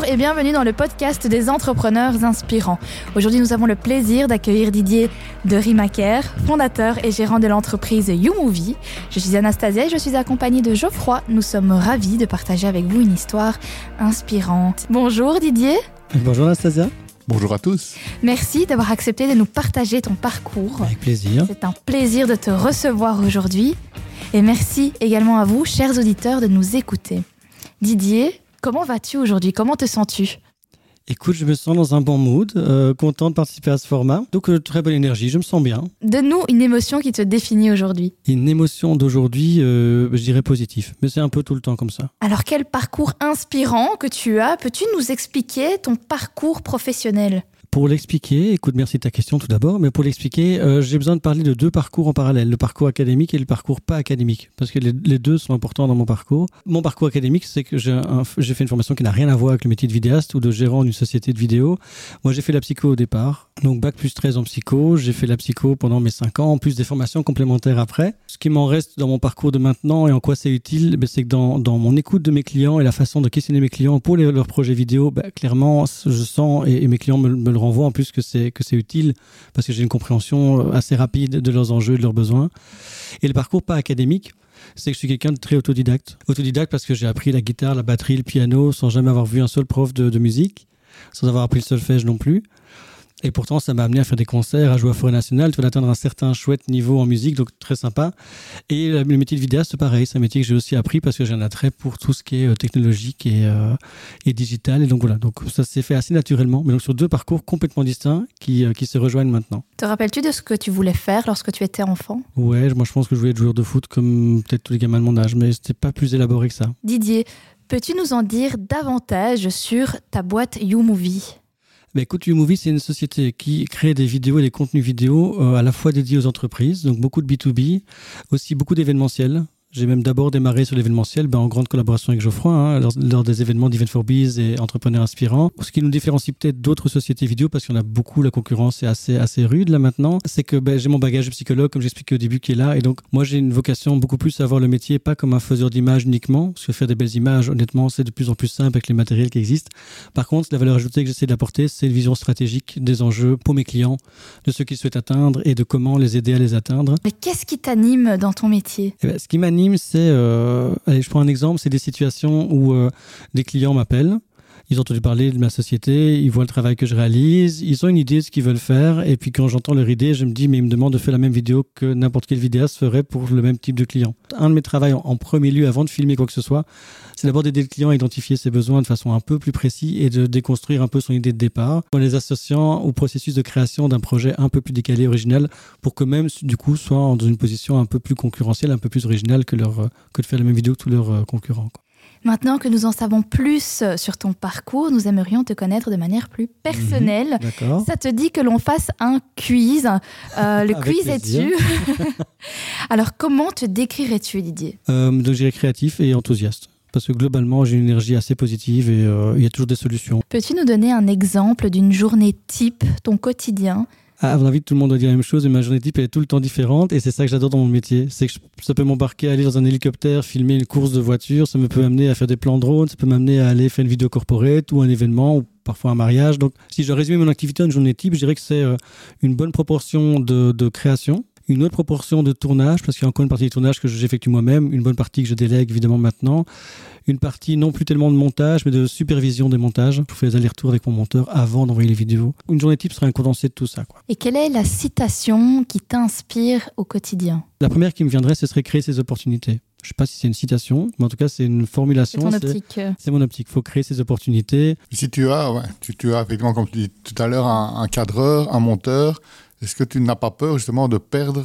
Bonjour et bienvenue dans le podcast des entrepreneurs inspirants. Aujourd'hui, nous avons le plaisir d'accueillir Didier de Rimaker, fondateur et gérant de l'entreprise YouMovie. Je suis Anastasia et je suis accompagnée de Geoffroy. Nous sommes ravis de partager avec vous une histoire inspirante. Bonjour Didier. Bonjour Anastasia. Bonjour à tous. Merci d'avoir accepté de nous partager ton parcours. Avec plaisir. C'est un plaisir de te recevoir aujourd'hui. Et merci également à vous, chers auditeurs, de nous écouter. Didier, comment vas-tu aujourd'hui? Comment te sens-tu? Écoute, je me sens dans un bon mood, euh, content de participer à ce format. Donc, euh, très bonne énergie, je me sens bien. Donne-nous une émotion qui te définit aujourd'hui. Une émotion d'aujourd'hui, euh, je dirais positif. Mais c'est un peu tout le temps comme ça. Alors, quel parcours inspirant que tu as? Peux-tu nous expliquer ton parcours professionnel? Pour l'expliquer, écoute, merci de ta question tout d'abord, mais pour l'expliquer, euh, j'ai besoin de parler de deux parcours en parallèle, le parcours académique et le parcours pas académique, parce que les, deux sont importants dans mon parcours. Mon parcours académique, c'est que j'ai fait une formation qui n'a rien à voir avec le métier de vidéaste ou de gérant d'une société de vidéo. Moi, j'ai fait la psycho au départ, donc bac plus 13 en psycho, j'ai fait la psycho pendant mes 5 ans, en plus des formations complémentaires après. Ce qui m'en reste dans mon parcours de maintenant et en quoi c'est utile, ben, c'est que dans, mon écoute de mes clients et la façon de questionner mes clients pour leurs projets vidéo, ben, clairement, je sens, et, mes clients me, me le renvoie en plus que c'est que c'est utile parce que j'ai une compréhension euh, assez rapide de leurs enjeux de leurs besoins. Et le parcours pas académique, c'est que je suis quelqu'un de très autodidacte. Autodidacte parce que j'ai appris la guitare, la batterie, le piano sans jamais avoir vu un seul prof de, de musique, sans avoir appris le solfège non plus. Et pourtant, ça m'a amené à faire des concerts, à jouer à Forêt Nationale, tu vas atteindre un certain chouette niveau en musique, donc très sympa. Et le métier de vidéaste, pareil, c'est un métier que j'ai aussi appris parce que j'ai un attrait pour tout ce qui est euh, technologique et, euh, et digital. Et donc voilà, donc ça s'est fait assez naturellement, mais donc sur deux parcours complètement distincts qui, euh, qui se rejoignent maintenant. Te rappelles-tu de ce que tu voulais faire lorsque tu étais enfant? Ouais, moi je pense que je voulais être joueur de foot comme peut-être tous les gamins de mon âge, mais c'était pas plus élaboré que ça. Didier, peux-tu nous en dire davantage sur ta boîte YouMovie? Bah, écoute, YouMovie, c'est une société qui crée des vidéos et des contenus vidéo euh, à la fois dédiés aux entreprises, donc beaucoup de B2B, aussi beaucoup d'événementiels. J'ai même d'abord démarré sur l'événementiel ben, en grande collaboration avec Geoffroy, hein, lors, des événements d'Event for Biz et Entrepreneurs Inspirants. Ce qui nous différencie peut-être d'autres sociétés vidéo, parce qu'on a beaucoup, la concurrence est assez, assez rude là maintenant, c'est que ben, j'ai mon bagage de psychologue, comme j'expliquais au début, qui est là. Et donc, moi, j'ai une vocation beaucoup plus à voir le métier pas comme un faiseur d'images uniquement, parce que faire des belles images, honnêtement, c'est de plus en plus simple avec les matériels qui existent. Par contre, la valeur ajoutée que j'essaie d'apporter, c'est une vision stratégique des enjeux pour mes clients, de ce qu'ils souhaitent atteindre et de comment les aider à les atteindre. Mais qu'est-ce qui t'anime dans ton métier? Eh ben, Ce qui m'anime, c'est, euh, allez, je prends un exemple, c'est des situations où euh, des clients m'appellent, ils ont entendu parler de ma société, ils voient le travail que je réalise, ils ont une idée de ce qu'ils veulent faire, et puis quand j'entends leur idée, je me dis, mais ils me demandent de faire la même vidéo que n'importe quel vidéaste ferait pour le même type de client. Un de mes travaux en premier lieu, avant de filmer quoi que ce soit, c'est d'abord d'aider le client à identifier ses besoins de façon un peu plus précise et de déconstruire un peu son idée de départ, en les associant au processus de création d'un projet un peu plus décalé, original, pour que même, du coup, soit dans une position un peu plus concurrentielle, un peu plus originale que de faire la même vidéo que tous leurs euh, concurrents. Maintenant que nous en savons plus sur ton parcours, nous aimerions te connaître de manière plus personnelle. Mhm, Ça te dit que l'on fasse un quiz. Euh, le quiz est-tu Alors, comment te décrirais-tu, Didier? Euh, Donc, je créatif et enthousiaste. Parce que globalement, j'ai une énergie assez positive et euh, il y a toujours des solutions. Peux-tu nous donner un exemple d'une journée type, ton quotidien à mon avis, tout le monde doit dire la même chose, mais ma journée type elle est tout le temps différente et c'est ça que j'adore dans mon métier. C'est que ça peut m'embarquer à aller dans un hélicoptère, filmer une course de voiture, ça me peut amener à faire des plans drone, ça peut m'amener à aller faire une vidéo corporate ou un événement ou parfois un mariage. Donc, si je résume mon activité en une journée type, je dirais que c'est euh, une bonne proportion de, de création, une autre proportion de tournage, parce qu'il y a encore une partie du tournage que j'effectue moi-même, une bonne partie que je délègue évidemment maintenant, une partie non plus tellement de montage, mais de supervision des montages. Je fais les allers-retours avec mon monteur avant d'envoyer les vidéos. Une journée type serait un condensé de tout ça. Quoi. Et quelle est la citation qui t'inspire au quotidien? La première qui me viendrait, ce serait créer ses opportunités. Je ne sais pas si c'est une citation, mais en tout cas, c'est une formulation. C'est ton optique. C'est mon optique. Il faut créer ses opportunités. Si tu as, ouais, tu, tu, as effectivement, comme tu dis tout à l'heure, un, un cadreur, un monteur, est-ce que tu n'as pas peur justement de perdre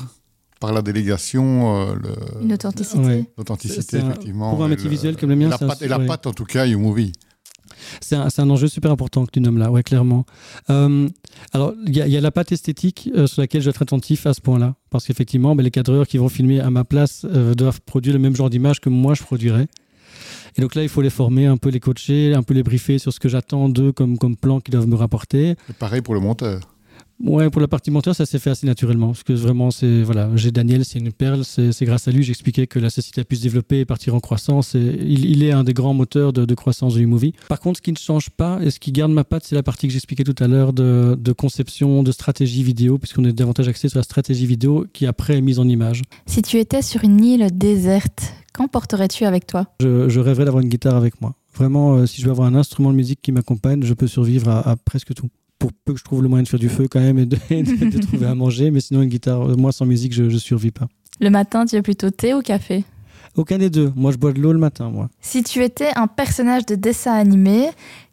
par la délégation euh, le... une authenticité. L'authenticité, effectivement. Pour un métier visuel comme le mien, la patte, et la patte, en tout cas, YouMovie. C'est un, un, enjeu super important que tu nommes là, ouais, clairement. Euh, alors, il y, y, a la patte esthétique euh, sur laquelle je dois être attentif à ce point-là. Parce qu'effectivement, ben, les cadreurs qui vont filmer à ma place euh, doivent produire le même genre d'image que moi je produirais. Et donc là, il faut les former, un peu les coacher, un peu les briefer sur ce que j'attends d'eux comme, comme plan qu'ils doivent me rapporter. Et pareil pour le monteur. Ouais, pour la partie monteur, ça s'est fait assez naturellement. Parce que vraiment, c'est voilà, j'ai Daniel, c'est une perle. C'est grâce à lui, j'expliquais que la société a pu se développer et partir en croissance. Et il, est un des grands moteurs de, croissance du movie. Par contre, ce qui ne change pas et ce qui garde ma patte, c'est la partie que j'expliquais tout à l'heure de, conception, de stratégie vidéo, puisqu'on est davantage axé sur la stratégie vidéo qui après est mise en image. Si tu étais sur une île déserte, qu'emporterais-tu avec toi? Je, rêverais d'avoir une guitare avec moi. Vraiment, euh, si je veux avoir un instrument de musique qui m'accompagne, je peux survivre à presque tout pour peu que je trouve le moyen de faire du feu quand même et de, trouver à manger. Mais sinon, une guitare, euh, moi, sans musique, je ne survis pas. Le matin, tu es plutôt thé ou café? Aucun des deux. Moi, je bois de l'eau le matin, moi. Si tu étais un personnage de dessin animé,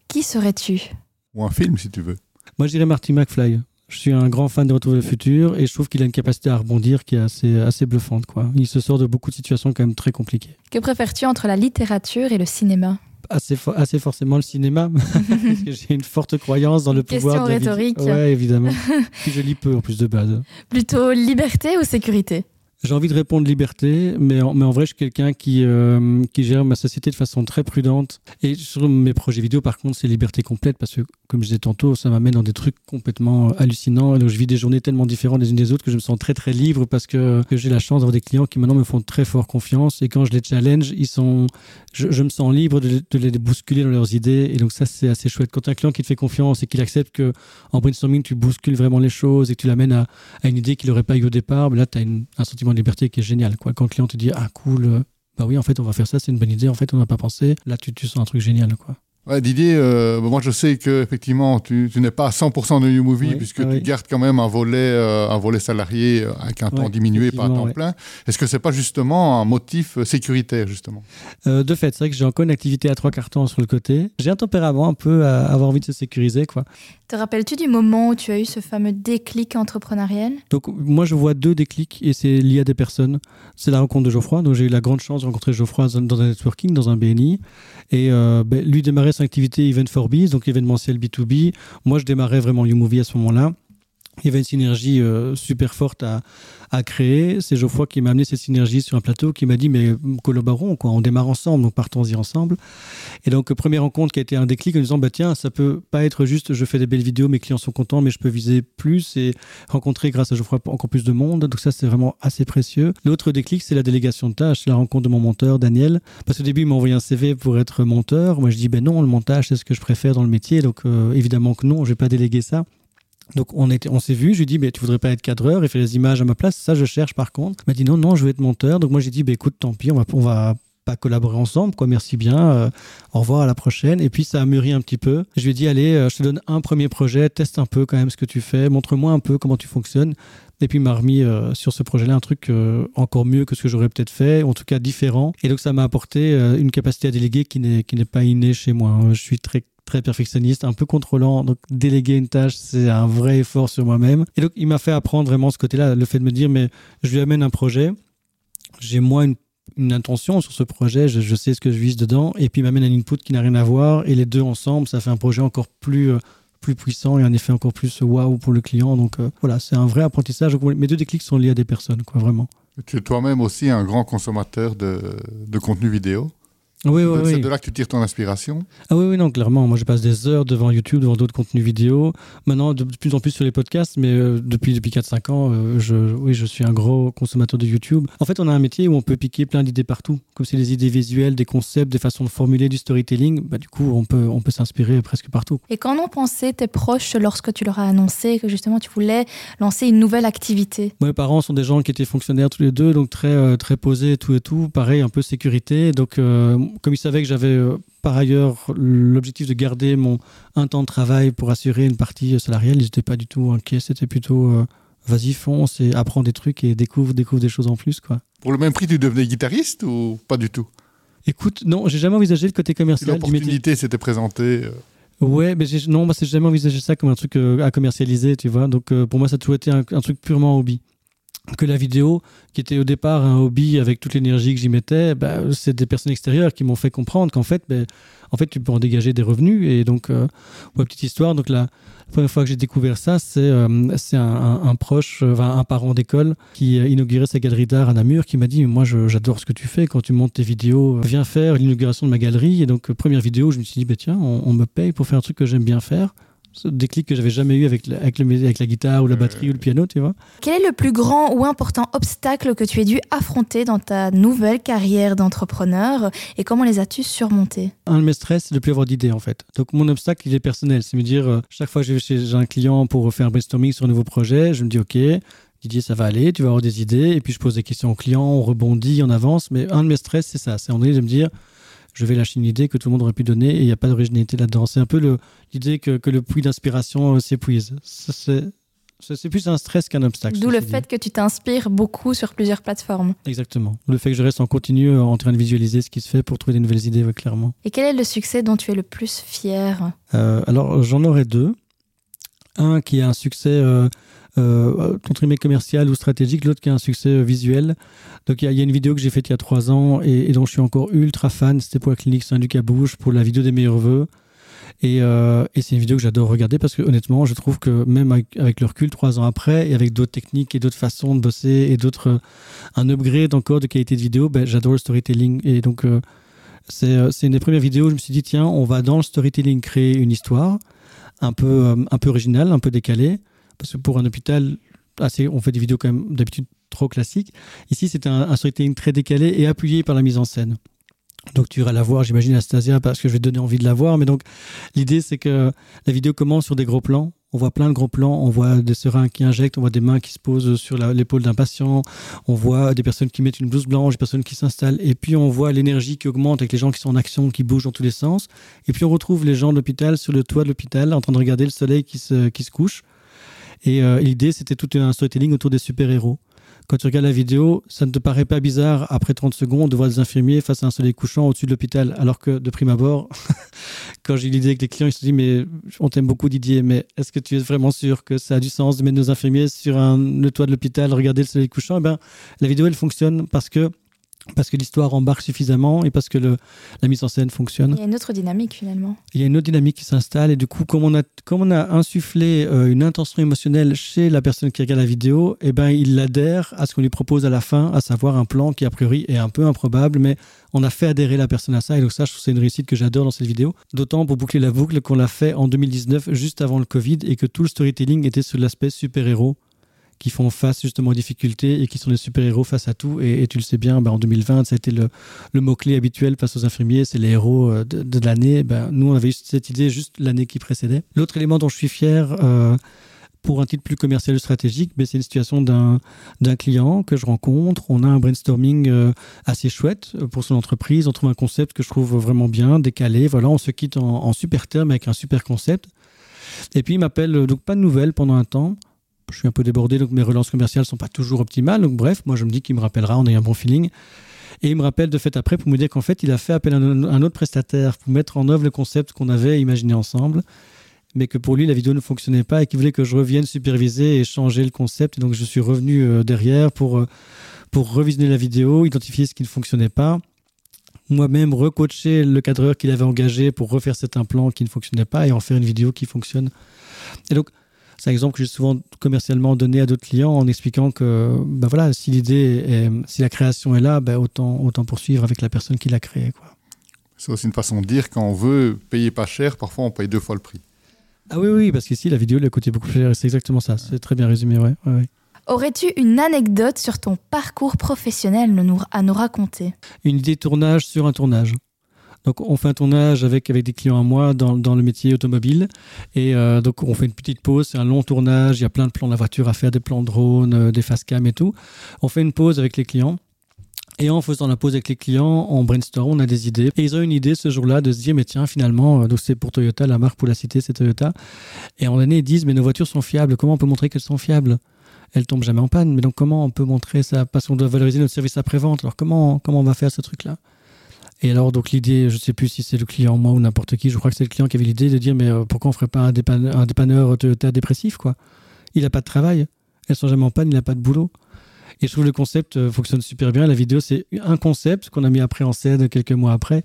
qui serais-tu? Ou un film, si tu veux. Moi, je dirais Marty McFly. Je suis un grand fan de Retour vers le futur et je trouve qu'il a une capacité à rebondir qui est assez, assez bluffante. Quoi. Il se sort de beaucoup de situations quand même très compliquées. Que préfères-tu entre la littérature et le cinéma? Assez, assez forcément le cinéma, parce que j'ai une forte croyance dans le pouvoir de rhétorique. Oui, évidemment. Je lis peu en plus de base. Plutôt liberté ou sécurité? J'ai envie de répondre liberté, mais en, vrai, je suis quelqu'un qui, euh, qui gère ma société de façon très prudente. Et sur mes projets vidéo, par contre, c'est liberté complète parce que, comme je disais tantôt, ça m'amène dans des trucs complètement euh, hallucinants. Et donc, je vis des journées tellement différentes les unes des autres que je me sens très, très libre parce que, j'ai la chance d'avoir des clients qui maintenant me font très fort confiance. Et quand je les challenge, ils sont, je, me sens libre de, les bousculer dans leurs idées. Et donc, ça, c'est assez chouette. Quand un client qui te fait confiance et qu'il accepte que en brainstorming, tu bouscules vraiment les choses et que tu l'amènes à, à, une idée qu'il n'aurait pas eu au départ, ben là, tu as un sentiment liberté qui est génial. Quoi. Quand le client te dit Ah, cool, euh, bah oui, en fait, on va faire ça, c'est une bonne idée, en fait, on n'a pas pensé, là, tu, tu sens un truc génial. Quoi. Ouais, Didier, euh, moi je sais que effectivement tu, tu n'es pas à 100% de New Movie puisque tu gardes quand même un volet, euh, un volet salarié euh, avec un temps diminué, pas un temps plein. Est-ce que c'est pas justement un motif sécuritaire justement? De fait, c'est vrai que j'ai encore une activité à trois cartons sur le côté. J'ai un tempérament un peu à avoir envie de se sécuriser, quoi. Te rappelles-tu du moment où tu as eu ce fameux déclic entrepreneurial? Donc moi je vois deux déclics et c'est lié à des personnes. C'est la rencontre de Geoffroy. Donc j'ai eu la grande chance de rencontrer Geoffroy dans un networking, dans un BNI, et ben, lui démarrer son activité Event for Biz, donc événementiel B2B. Moi, je démarrais vraiment YouMovie à ce moment-là. Il y avait une synergie euh, super forte à, créer. C'est Geoffroy qui m'a amené cette synergie sur un plateau, qui m'a dit mais collaborons, quoi, on démarre ensemble, donc partons-y ensemble. Et donc première rencontre qui a été un déclic en disant bah tiens ça peut pas être juste je fais des belles vidéos, mes clients sont contents, mais je peux viser plus et rencontrer grâce à Geoffroy encore plus de monde. Donc ça c'est vraiment assez précieux. L'autre déclic c'est la délégation de tâches, la rencontre de mon monteur Daniel. Parce qu'au début il m'a envoyé un CV pour être monteur. Moi je dis ben non le montage c'est ce que je préfère dans le métier, donc euh, évidemment que non, je vais pas déléguer ça. Donc on, on s'est vu, je lui ai dit, tu voudrais pas être cadreur? Et faire les images à ma place, ça je cherche par contre. Il m'a dit non, non, je veux être monteur. Donc moi j'ai dit, bah, écoute, tant pis, on va, on va pas collaborer ensemble, quoi, merci bien, euh, au revoir à la prochaine. Et puis ça a mûri un petit peu. Je lui ai dit, allez, euh, je te donne un premier projet, teste un peu quand même ce que tu fais, montre-moi un peu comment tu fonctionnes. Et puis il m'a remis euh, sur ce projet-là un truc encore mieux que ce que j'aurais peut-être fait, en tout cas différent. Et donc ça m'a apporté une capacité à déléguer qui n'est, qui n'est pas innée chez moi. Je suis très très perfectionniste, un peu contrôlant. Donc, déléguer une tâche, c'est un vrai effort sur moi-même. Et donc, il m'a fait apprendre vraiment ce côté-là, le fait de me dire, mais je lui amène un projet, j'ai moi une, intention sur ce projet, je, sais ce que je vise dedans, et puis il m'amène un input qui n'a rien à voir, et les deux ensemble, ça fait un projet encore plus. Euh, plus puissant et un effet encore plus waouh pour le client. Donc euh, voilà, c'est un vrai apprentissage. mes deux déclics sont liés à des personnes, quoi, vraiment. Tu es toi-même aussi un grand consommateur de, de contenu vidéo oui, oui, c'est de là que tu tires ton inspiration Ah oui, oui, non, clairement. Moi, je passe des heures devant YouTube, devant d'autres contenus vidéo. Maintenant, de plus en plus sur les podcasts, mais euh, depuis, depuis 4-5 ans, euh, je, oui, je suis un gros consommateur de YouTube. En fait, on a un métier où on peut piquer plein d'idées partout. Comme c'est des idées visuelles, des concepts, des façons de formuler du storytelling. Bah, du coup, on peut, on peut s'inspirer presque partout. Et quand on pensait tes proches lorsque tu leur as annoncé que justement tu voulais lancer une nouvelle activité? Mes parents sont des gens qui étaient fonctionnaires tous les deux, donc très, euh, très posés, tout et tout. Pareil, un peu sécurité. Donc, comme ils savaient que j'avais euh, par ailleurs l'objectif de garder mon un temps de travail pour assurer une partie salariale, ils n'étaient pas du tout inquiets. C'était plutôt euh, vas-y, fonce et apprends des trucs et découvre, découvre des choses en plus. Quoi. Pour le même prix, tu devenais guitariste ou pas du tout? Écoute, non, j'ai jamais envisagé le côté commercial. L'opportunité s'était présentée. Euh. Ouais, mais non, moi, j'ai jamais envisagé ça comme un truc à commercialiser, tu vois. Donc, pour moi, ça a toujours été un, un truc purement hobby que la vidéo, qui était au départ un hobby avec toute l'énergie que j'y mettais, bah, c'est des personnes extérieures qui m'ont fait comprendre qu'en fait, bah, en fait, tu peux en dégager des revenus. Et donc, euh, petite histoire, donc la, première fois que j'ai découvert ça, c'est euh, un, proche, euh, un parent d'école qui a inauguré sa galerie d'art à Namur, qui m'a dit Moi, j'adore ce que tu fais quand tu montes tes vidéos. Viens faire l'inauguration de ma galerie. Et donc, première vidéo, je me suis dit bah, Tiens, on, on me paye pour faire un truc que j'aime bien faire ce déclic que j'avais jamais eu avec, avec, le, avec la guitare ou la batterie ou le piano, tu vois. Quel est le plus grand ou important obstacle que tu aies dû affronter dans ta nouvelle carrière d'entrepreneur et comment les as-tu surmontés? Un de mes stress, c'est de plus avoir d'idées en fait. Donc mon obstacle, il est personnel. C'est me dire, euh, chaque fois que je vais chez un client pour faire un brainstorming sur un nouveau projet, je me dis, OK, Didier, ça va aller, tu vas avoir des idées, et puis je pose des questions au client, on rebondit, on avance. Mais un de mes stress, c'est ça, c'est en de me dire, je vais lâcher une idée que tout le monde aurait pu donner et il n'y a pas d'originalité là-dedans. C'est un peu l'idée que, que, le puits d'inspiration euh, s'épuise. C'est plus un stress qu'un obstacle. D'où le fait que tu t'inspires beaucoup sur plusieurs plateformes. Exactement. Le fait que je reste en continu euh, en train de visualiser ce qui se fait pour trouver des nouvelles idées, clairement. Et quel est le succès dont tu es le plus fier? Euh, Alors, j'en aurais deux. Un qui a un succès euh, euh, commercial ou stratégique, l'autre qui a un succès euh, visuel. Donc il y, a une vidéo que j'ai faite il y a trois ans et, dont je suis encore ultra fan. C'était pour la clinique Saint-Luc à Bouge, pour la vidéo des meilleurs voeux. Euh, et, c'est une vidéo que j'adore regarder parce que honnêtement, je trouve que même avec, le recul, trois ans après, et avec d'autres techniques et d'autres façons de bosser et d'autres, un upgrade encore de qualité de vidéo, ben, j'adore le storytelling. Et donc, c'est, une des premières vidéos où je me suis dit, tiens, on va dans le storytelling créer une histoire un peu, un peu originale, un peu décalée parce que pour un hôpital, assez, on fait des vidéos quand même d'habitude trop classiques. Ici, c'est un, un, storytelling très décalé et appuyé par la mise en scène. Donc tu iras la voir, j'imagine, Anastasia, parce que je vais te donner envie de la voir. Mais donc l'idée, c'est que la vidéo commence sur des gros plans. On voit plein de gros plans, on voit des seringues qui injectent, on voit des mains qui se posent sur l'épaule d'un patient, on voit des personnes qui mettent une blouse blanche, des personnes qui s'installent, et puis on voit l'énergie qui augmente avec les gens qui sont en action, qui bougent dans tous les sens. Et puis on retrouve les gens de l'hôpital sur le toit de l'hôpital en train de regarder le soleil qui se couche. Et euh, l'idée, c'était tout un storytelling autour des super-héros. Quand tu regardes la vidéo, ça ne te paraît pas bizarre, après 30 secondes, de voir des infirmiers face à un soleil couchant au-dessus de l'hôpital. Alors que, de prime abord, quand j'ai l'idée avec les clients, ils se disent Mais on t'aime beaucoup, Didier, mais est-ce que tu es vraiment sûr que ça a du sens de mettre nos infirmiers sur un, le toit de l'hôpital, regarder le soleil couchant? Eh bien, la vidéo, elle fonctionne parce que parce que l'histoire embarque suffisamment et parce que le, la mise en scène fonctionne. Il y a une autre dynamique finalement. Il y a une autre dynamique qui s'installe et du coup, comme on a, comme on a insufflé euh, une intention émotionnelle chez la personne qui regarde la vidéo, eh ben, il adhère à ce qu'on lui propose à la fin, à savoir un plan qui a priori est un peu improbable, mais on a fait adhérer la personne à ça et donc ça, je trouve c'est une réussite que j'adore dans cette vidéo. D'autant pour boucler la boucle qu'on l'a fait en 2019, juste avant le Covid et que tout le storytelling était sur l'aspect super-héros qui font face justement aux difficultés et qui sont des super-héros face à tout. Et, tu le sais bien, ben, en 2020, ça a été le, mot-clé habituel face aux infirmiers, c'est les héros euh, de, l'année. Ben, nous, on avait eu cette idée juste l'année qui précédait. L'autre élément dont je suis fier, euh, pour un titre plus commercial ou stratégique, ben, c'est une situation d'un client que je rencontre. On a un brainstorming euh, assez chouette pour son entreprise. On trouve un concept que je trouve vraiment bien, décalé. Voilà, on se quitte en, en super terme avec un super concept. Et puis il m'appelle, donc pas de nouvelles pendant un temps je suis un peu débordé, donc mes relances commerciales sont pas toujours optimales. Donc bref, moi je me dis qu'il me rappellera, on a un bon feeling. Et il me rappelle de fait après pour me dire qu'en fait, il a fait appel à un, autre prestataire pour mettre en œuvre le concept qu'on avait imaginé ensemble, mais que pour lui, la vidéo ne fonctionnait pas et qu'il voulait que je revienne superviser et changer le concept. Et donc, je suis revenu euh, derrière pour, euh, pour revisionner la vidéo, identifier ce qui ne fonctionnait pas, moi-même recoacher le cadreur qu'il avait engagé pour refaire cet implant qui ne fonctionnait pas et en faire une vidéo qui fonctionne. Et donc, c'est un exemple que j'ai souvent commercialement donné à d'autres clients en expliquant que ben voilà, si l'idée si la création est là, ben autant, autant poursuivre avec la personne qui l'a créée. C'est aussi une façon de dire quand on veut payer pas cher, parfois on paye deux fois le prix. Ah oui, oui, parce qu'ici la vidéo elle a coûté beaucoup plus cher. C'est exactement ça. C'est très bien résumé, ouais. ouais, Aurais-tu une anecdote sur ton parcours professionnel à nous raconter? Une idée de tournage sur un tournage. Donc on fait un tournage avec, avec des clients à moi dans, dans le métier automobile. Et euh, donc on fait une petite pause, c'est un long tournage, il y a plein de plans de la voiture à faire, des plans de drone, euh, des face cam et tout. On fait une pause avec les clients. Et en faisant la pause avec les clients, on brainstorm, on a des idées. Et ils ont une idée ce jour-là de se dire, mais tiens, finalement, euh, donc c'est pour Toyota, la marque pour la cité, c'est Toyota. Et en année, ils disent, mais nos voitures sont fiables, comment on peut montrer qu'elles sont fiables? Elles tombent jamais en panne, mais donc comment on peut montrer ça? Parce qu'on doit valoriser notre service après-vente. Alors comment, comment on va faire ce truc-là? Et alors, donc, l'idée, je ne sais plus si c'est le client, moi ou n'importe qui, je crois que c'est le client qui avait l'idée de dire Mais euh, pourquoi on ne ferait pas un, dépanneur, un dépressif, quoi? Il n'a pas de travail, elles sont jamais en panne, il n'a pas de boulot. Et je trouve le concept euh, fonctionne super bien. La vidéo, c'est un concept qu'on a mis après en scène quelques mois après.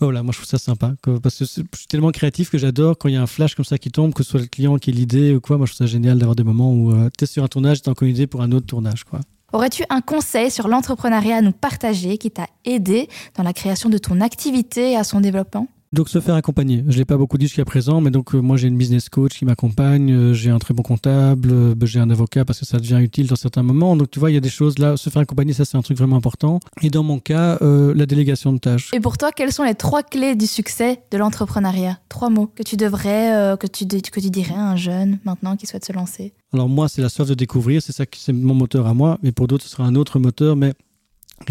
Voilà, moi je trouve ça sympa. parce que je suis tellement créatif que j'adore quand il y a un flash comme ça qui tombe, que ce soit le client qui ait l'idée ou quoi. Moi je trouve ça génial d'avoir des moments où euh, tu es sur un tournage, tu as encore une idée pour un autre tournage. quoi. Aurais-tu un conseil sur l'entrepreneuriat à nous partager qui t'a aidé dans la création de ton activité et à son développement? Donc se faire accompagner. Je l'ai pas beaucoup dit jusqu'à présent, mais donc moi j'ai une business coach qui m'accompagne, j'ai un très bon comptable, ben, j'ai un avocat parce que ça devient utile dans certains moments. Donc tu vois, il y a des choses là, se faire accompagner, ça c'est un truc vraiment important. Et dans mon cas, la délégation de tâches. Et pour toi, quelles sont les trois clés du succès de l'entrepreneuriat? Trois mots que tu devrais, que tu que tu dirais à un jeune maintenant qui souhaite se lancer? Alors moi, c'est la soif de découvrir, c'est ça qui c'est mon moteur à moi, mais pour d'autres, ce sera un autre moteur, mais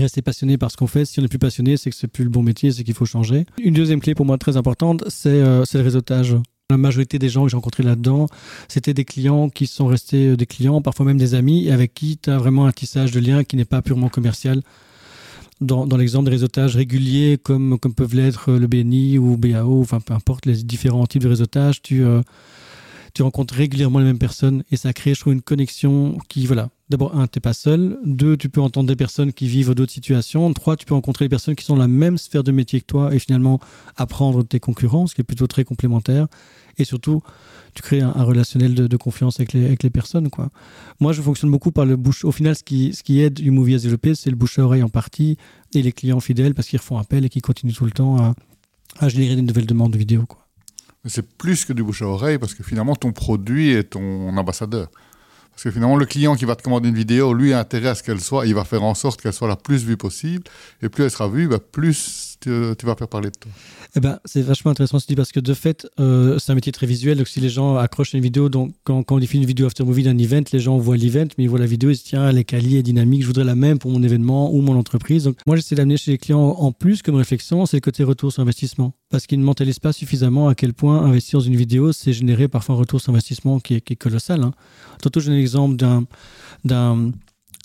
rester passionné par ce qu'on fait. Si on n'est plus passionné, c'est que c'est plus le bon métier, c'est qu'il faut changer. Une deuxième clé pour moi très importante, c'est euh, le réseautage. La majorité des gens que j'ai rencontrés là-dedans, c'était des clients qui sont restés euh, des clients, parfois même des amis, et avec qui tu as vraiment un tissage de liens qui n'est pas purement commercial. Dans, dans l'exemple des réseautages réguliers, comme, comme peuvent l'être le BNI ou BAO, enfin peu importe les différents types de réseautage, tu, euh, tu rencontres régulièrement les mêmes personnes et ça crée, je trouve, une connexion qui, voilà, d'abord, un, t'es pas seul. Deux, tu peux entendre des personnes qui vivent d'autres situations. Trois, tu peux rencontrer des personnes qui sont dans la même sphère de métier que toi et finalement apprendre de tes concurrents, ce qui est plutôt très complémentaire. Et surtout, tu crées un, relationnel de, confiance avec les, personnes. Quoi. Moi, je fonctionne beaucoup par le bouche. Au final, ce qui, aide movie à se développer, c'est le bouche à oreille en partie et les clients fidèles parce qu'ils refont appel et qu'ils continuent tout le temps à, générer des nouvelles demandes de vidéos. C'est plus que du bouche à oreille parce que finalement, ton produit est ton ambassadeur. Parce que finalement, le client qui va te commander une vidéo, lui, a intérêt à ce qu'elle soit, il va faire en sorte qu'elle soit la plus vue possible. Et plus elle sera vue, bah, plus tu, vas faire parler de toi. Eh ben, c'est vachement intéressant ce que tu dis parce que de fait, euh, c'est un métier très visuel. Donc, si les gens accrochent une vidéo, donc quand, quand on diffuse une vidéo after movie d'un event, les gens voient l'event, mais ils voient la vidéo, ils se disent tiens, elle est quali, elle est dynamique, je voudrais la même pour mon événement ou mon entreprise. Donc, moi, j'essaie d'amener chez les clients en plus comme réflexion, c'est le côté retour sur investissement. Parce qu'ils ne mentalisent pas suffisamment à quel point investir dans une vidéo, c'est générer parfois un retour sur investissement qui est, qui est colossal. Hein. Tantôt, j'ai un exemple d'un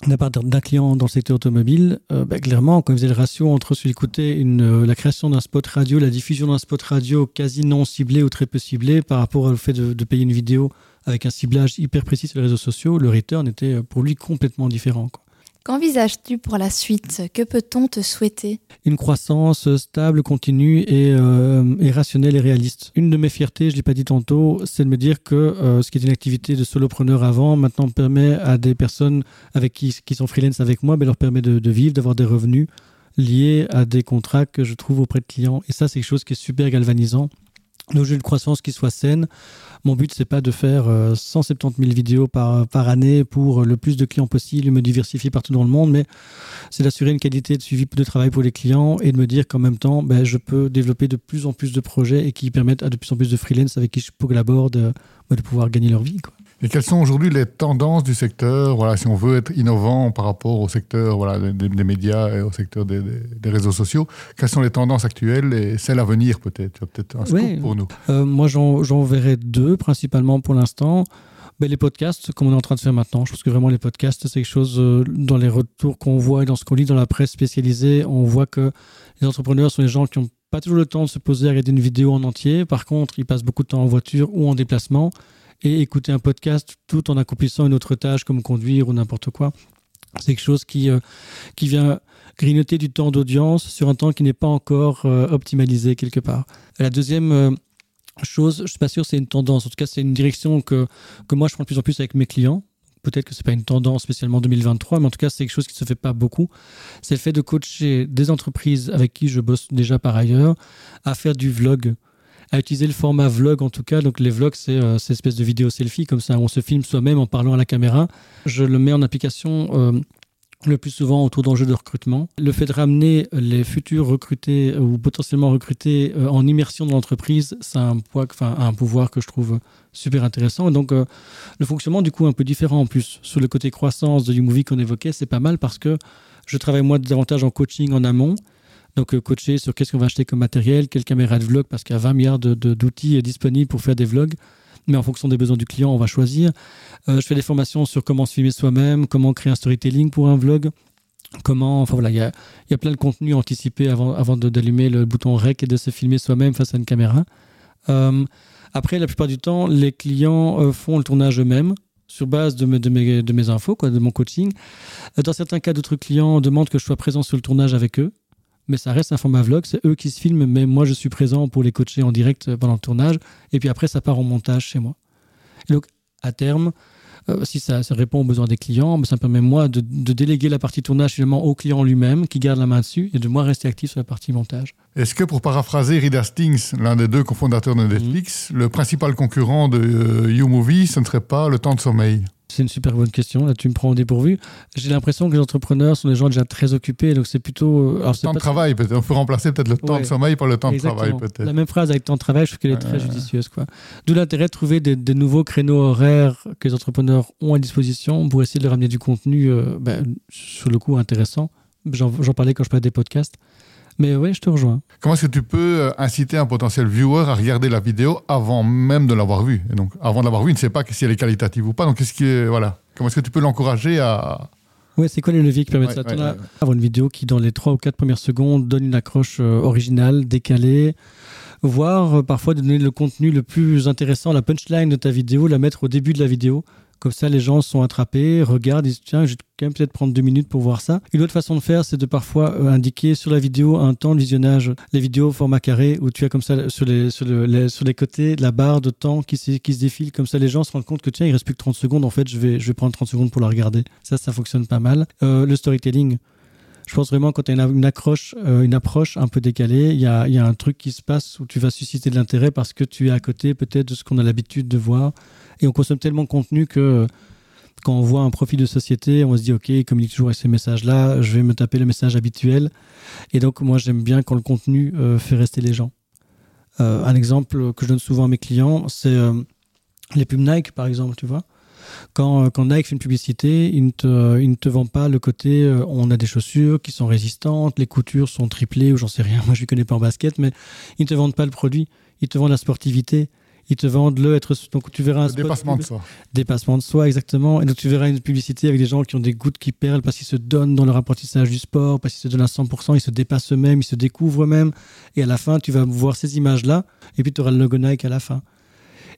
d'un client dans le secteur automobile, euh, bah, clairement, quand il faisait le ratio entre celui qui une, euh, la création d'un spot radio, la diffusion d'un spot radio quasi non ciblé ou très peu ciblé par rapport au fait de, payer une vidéo avec un ciblage hyper précis sur les réseaux sociaux, le return était euh, pour lui complètement différent. Qu'envisages-tu pour la suite? Que peut-on te souhaiter? Une croissance stable, continue et, euh, rationnelle et réaliste. Une de mes fiertés, je ne l'ai pas dit tantôt, c'est de me dire que euh, ce qui était une activité de solopreneur avant, maintenant permet à des personnes avec qui, sont freelance avec moi, mais leur permet de vivre, d'avoir des revenus liés à des contrats que je trouve auprès de clients. Et ça, c'est quelque chose qui est super galvanisant. Donc j'ai une croissance qui soit saine. Mon but, c'est pas de faire 170 euh, 000 vidéos par, par année pour le plus de clients possible et me diversifier partout dans le monde, mais c'est d'assurer une qualité de suivi de travail pour les clients et de me dire qu'en même temps, ben, je peux développer de plus en plus de projets et qui permettent à de plus en plus de freelance avec qui je collabore de, de pouvoir gagner leur vie. Et quelles sont aujourd'hui les tendances du secteur, voilà, si on veut être innovant par rapport au secteur voilà, des, médias et au secteur des, réseaux sociaux Quelles sont les tendances actuelles et celles à venir peut-être? Tu as peut-être un scoop pour nous euh, Moi, j'en verrai deux principalement pour l'instant. Ben, les podcasts, comme on est en train de faire maintenant, je pense que vraiment les podcasts, c'est quelque chose, euh, dans les retours qu'on voit et dans ce qu'on lit dans la presse spécialisée, on voit que les entrepreneurs sont les gens qui n'ont pas toujours le temps de se poser à regarder une vidéo en entier. Par contre, ils passent beaucoup de temps en voiture ou en déplacement et écouter un podcast tout en accomplissant une autre tâche comme conduire ou n'importe quoi. C'est quelque chose qui, euh, qui vient grignoter du temps d'audience sur un temps qui n'est pas encore euh, optimalisé quelque part. la deuxième euh, chose, je ne suis pas sûr c'est une tendance, en tout cas c'est une direction que, que moi je prends de plus en plus avec mes clients. Peut-être que ce n'est pas une tendance spécialement 2023, mais en tout cas c'est quelque chose qui ne se fait pas beaucoup. C'est le fait de coacher des entreprises avec qui je bosse déjà par ailleurs à faire du vlog à utiliser le format vlog en tout cas. Donc les vlogs, c'est euh, cette espèce de vidéo selfie comme ça, on se filme soi-même en parlant à la caméra. Je le mets en application. Euh, le plus souvent autour d'enjeux de recrutement. Le fait de ramener les futurs recrutés ou potentiellement recrutés euh, en immersion dans l'entreprise, c'est un, pouvoir que je trouve super intéressant. Et donc, le fonctionnement, du coup, un peu différent en plus. Sur le côté croissance de movie qu'on évoquait, c'est pas mal parce que je travaille moi davantage en coaching en amont. Donc, euh, coacher sur qu'est-ce qu'on va acheter comme matériel, quelle caméra de vlog, parce qu'il y a 20 milliards d'outils disponibles pour faire des vlogs. Mais en fonction des besoins du client, on va choisir. Euh, je fais des formations sur comment se filmer soi-même, comment créer un storytelling pour un vlog. Comment, enfin voilà, il y a, plein de contenus anticipés avant, avant d'allumer le bouton REC et de se filmer soi-même face à une caméra. Euh, après, la plupart du temps, les clients font le tournage eux-mêmes sur base de mes, infos, de mon coaching. Dans certains cas, d'autres clients demandent que je sois présent sur le tournage avec eux mais ça reste un format vlog. C'est eux qui se filment, mais moi, je suis présent pour les coacher en direct pendant le tournage. Et puis après, ça part en montage chez moi. donc, à terme, euh, si ça, répond aux besoins des clients, ça me permet moi de, déléguer la partie tournage finalement au client lui-même qui garde la main dessus et de moi rester actif sur la partie montage. Est-ce que pour paraphraser Reed Hastings, l'un des deux cofondateurs de Netflix, le principal concurrent de euh, YouMovie, ce ne serait pas le temps de sommeil? C'est une super bonne question. Là, tu me prends au dépourvu. J'ai l'impression que les entrepreneurs sont des gens déjà très occupés, donc c'est plutôt. Euh, alors, le temps de travail, peut-être. On peut remplacer peut-être le temps de sommeil par le temps de travail, peut-être. La même phrase avec temps de travail, je trouve qu'elle est très judicieuse, quoi. D'où l'intérêt de trouver des, nouveaux créneaux horaires que les entrepreneurs ont à disposition pour essayer de ramener du contenu euh, ben, sur le coup intéressant. J'en parlais quand je parlais des podcasts. Mais oui, je te rejoins. Comment est-ce que tu peux euh, inciter un potentiel viewer à regarder la vidéo avant même de l'avoir vue? Et donc, avant de l'avoir vue, il ne sait pas si elle est qualitative ou pas. Donc, qu'est-ce qui est, voilà. Comment est-ce que tu peux l'encourager à. Oui, c'est quoi les leviers qui permettent ça? Avoir une vidéo qui, dans les 3 ou 4 premières secondes, donne une accroche euh, originale, décalée, voire euh, parfois de donner le contenu le plus intéressant, la punchline de ta vidéo, la mettre au début de la vidéo comme ça, les gens sont attrapés, regardent, disent tiens, je vais quand même peut-être prendre deux minutes pour voir ça. Une autre façon de faire, c'est de parfois euh, indiquer sur la vidéo un temps de visionnage. Les vidéos format carré où tu as comme ça sur les, sur, sur les côtés la barre de temps qui, qui se défile. Comme ça, les gens se rendent compte que tiens, il reste plus que 30 secondes. En fait, je vais, je vais prendre 30 secondes pour la regarder. Ça, ça fonctionne pas mal. Euh, le storytelling. Je pense vraiment quand tu as une, accroche, euh, une approche un peu décalée, il y a, un truc qui se passe où tu vas susciter de l'intérêt parce que tu es à côté peut-être de ce qu'on a l'habitude de voir. Et on consomme tellement de contenu que quand on voit un profil de société, on se dit, OK, il communique toujours avec ces messages-là, je vais me taper le message habituel. Et donc, moi, j'aime bien quand le contenu euh, fait rester les gens. Euh, un exemple que je donne souvent à mes clients, c'est euh, les pubs Nike, par exemple, tu vois. Quand, quand, Nike fait une publicité, il ne, te, il ne te vend pas le côté on a des chaussures qui sont résistantes, les coutures sont triplées ou j'en sais rien, moi je ne connais pas en basket, mais ils ne te vendent pas le produit, ils te vendent la sportivité, ils te vendent le être. Donc tu verras un dépassement de soi. Dépassement de soi, exactement. Et donc tu verras une publicité avec des gens qui ont des gouttes qui perlent parce qu'ils se donnent dans leur apprentissage du sport, parce qu'ils se donnent à 100%, ils se dépassent eux-mêmes, ils se découvrent eux-mêmes. Et à la fin, tu vas voir ces images-là, et puis tu auras le logo Nike à la fin.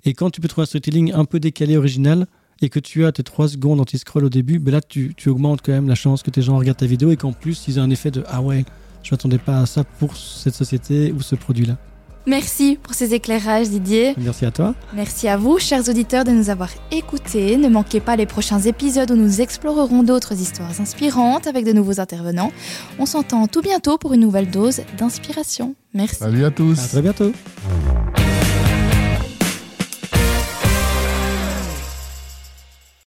Et quand tu peux trouver un storytelling un peu décalé, original, et que tu as tes 3 secondes anti-scroll au début, ben là tu, tu, augmentes quand même la chance que tes gens regardent ta vidéo et qu'en plus ils aient un effet de Ah ouais, je m'attendais pas à ça pour cette société ou ce produit-là. Merci pour ces éclairages, Didier. Merci à toi. Merci à vous, chers auditeurs, de nous avoir écoutés. Ne manquez pas les prochains épisodes où nous explorerons d'autres histoires inspirantes avec de nouveaux intervenants. On s'entend tout bientôt pour une nouvelle dose d'inspiration. Merci. Salut à tous. À très bientôt.